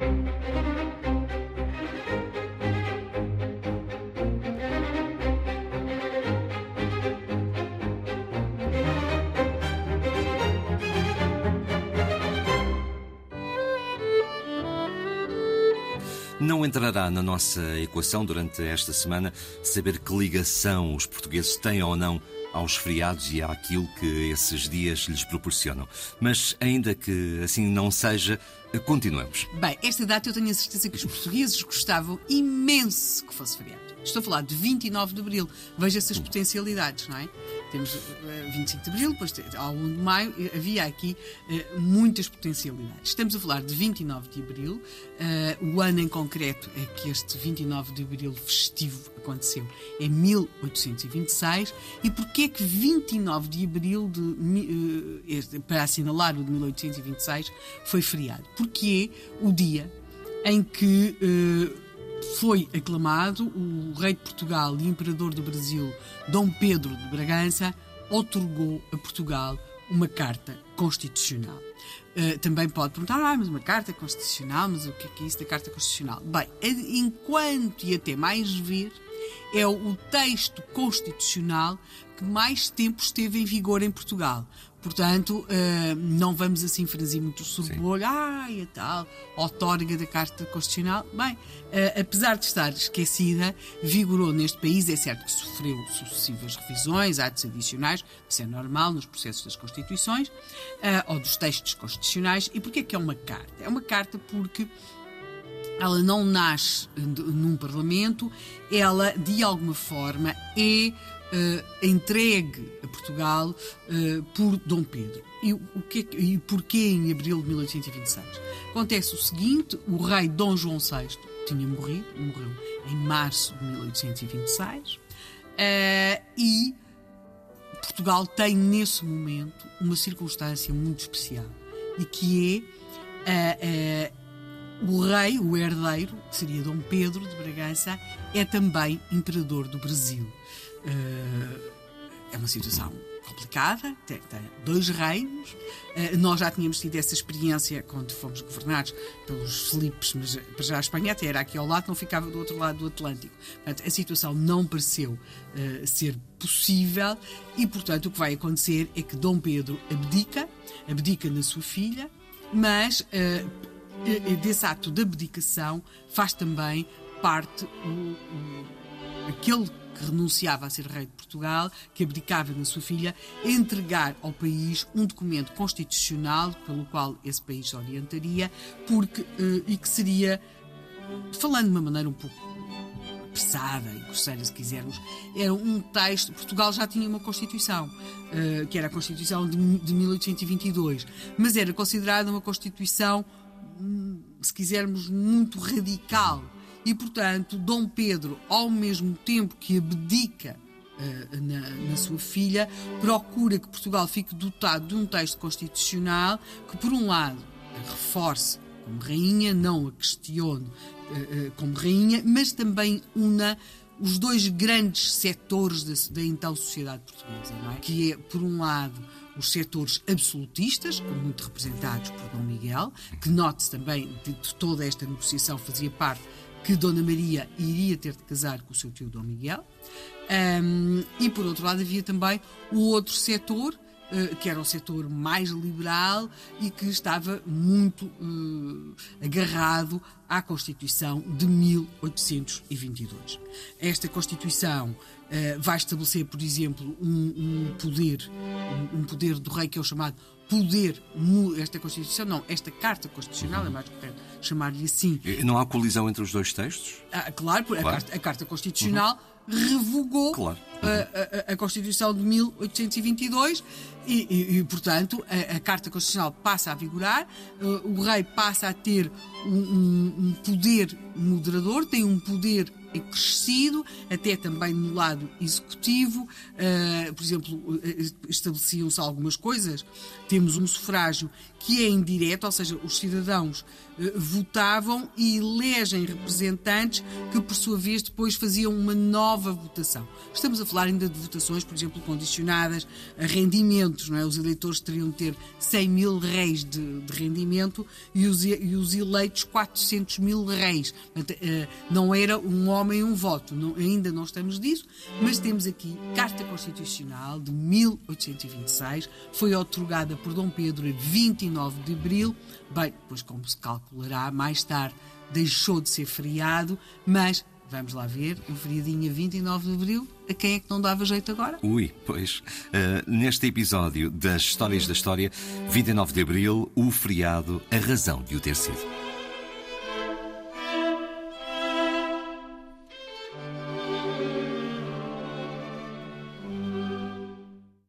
Thank you. Não entrará na nossa equação durante esta semana saber que ligação os portugueses têm ou não aos feriados e àquilo que esses dias lhes proporcionam. Mas, ainda que assim não seja, continuamos. Bem, esta data eu tenho a certeza que os portugueses gostavam imenso que fosse feriado. Estou a falar de 29 de Abril. Veja essas potencialidades, não é? Temos uh, eh, 25 de Abril, depois ao 1 de Maio, havia aqui uh, muitas potencialidades. Estamos a falar de 29 de Abril. O ano em concreto é que este 29 de Abril festivo aconteceu em 1826. E porquê é que 29 de Abril, de, para assinalar o de 1826, foi feriado? Porque é o dia em que foi aclamado o rei de Portugal e imperador do Brasil, Dom Pedro de Bragança, otorgou a Portugal uma carta constitucional. Uh, também pode perguntar, ah, mas uma carta constitucional, mas o que é, que é isso da carta constitucional? Bem, enquanto e até mais ver, é o texto constitucional que mais tempo esteve em vigor em Portugal. Portanto, uh, não vamos assim fazer muito surbolho, ai, a tal, outorga da Carta Constitucional. Bem, uh, apesar de estar esquecida, vigorou neste país, é certo que sofreu sucessivas revisões, atos adicionais, isso é normal nos processos das Constituições, uh, ou dos textos constitucionais. E porquê que é uma carta? É uma carta porque ela não nasce num Parlamento, ela, de alguma forma, é uh, entregue a Portugal uh, por Dom Pedro. E, o que, é e porquê em abril de 1826? Acontece o seguinte: o rei Dom João VI tinha morrido, morreu em março de 1826, uh, e Portugal tem nesse momento uma circunstância muito especial e que é o rei, o herdeiro, que seria Dom Pedro de Bragança, é também imperador do Brasil. Uh, é uma situação complicada, tem, tem dois reinos. Uh, nós já tínhamos tido essa experiência quando fomos governados pelos Filipes, mas para já a Espanha até era aqui ao lado, não ficava do outro lado do Atlântico. Portanto, a situação não pareceu uh, ser possível e, portanto, o que vai acontecer é que Dom Pedro abdica, abdica na sua filha, mas desse ato de abdicação faz também parte o, o, aquele que renunciava a ser rei de Portugal, que abdicava na sua filha, entregar ao país um documento constitucional pelo qual esse país se orientaria, porque, eh, e que seria, falando de uma maneira um pouco apressada e grosseira, se quisermos, era um texto. Portugal já tinha uma Constituição, eh, que era a Constituição de 1822, mas era considerada uma Constituição se quisermos, muito radical. E, portanto, Dom Pedro, ao mesmo tempo que abdica uh, na, na, sua filha, procura que Portugal fique dotado de um texto constitucional que, por um lado, reforce como rainha, não a questione uh, uh, como rainha, mas também una os dois grandes setores da, da então sociedade portuguesa, é? que é, por um lado, os setores absolutistas, muito representados por Dom Miguel, que note-se também de, de toda esta negociação fazia parte que Dona Maria iria ter de casar com o seu tio Dom Miguel. Um, e por outro lado havia também o outro setor eh, que era o setor mais liberal e que estava muito uh, agarrado à Constituição de 1822. Esta Constituição uh, vai estabelecer, por exemplo, um, um poder, um, um, poder do rei que é o chamado poder, esta Constituição, não, esta Carta Constitucional, é mais correto chamar-lhe assim. Não há colisão entre os dois textos? Ah, claro, claro. A, carta, a, Carta, Constitucional uhum. revogou claro. uhum. a, a, a, Constituição de 1822 e, e, e portanto, a, a, Carta Constitucional passa a vigorar, uh, o rei passa a ter um, um, poder moderador, tem um poder crescido, até também no lado executivo. Uh, por exemplo, estabeleciam-se algumas coisas. Temos um sufrágio que é indireto, ou seja, os cidadãos uh, votavam e elegem representantes que, por sua vez, depois faziam uma nova votação. Estamos a falar ainda de votações, por exemplo, condicionadas a rendimentos, não é? Os eleitores teriam de ter 100 mil reis de, de rendimento e os, e os, eleitos 400 mil reis. Eh, não era um homem um voto, não, ainda não estamos disso, mas temos aqui Carta Constitucional de 1826, foi otorgada por Dom Pedro a 29 de abril. Bem, pois como se calculará mais tarde, deixou de ser feriado, mas Vamos lá ver, um feriadinho a 29 de Abril, a quem é que não dava jeito agora? Ui, pois. Uh, neste episódio das Histórias da História, 29 de Abril, o feriado, a razão de o ter sido.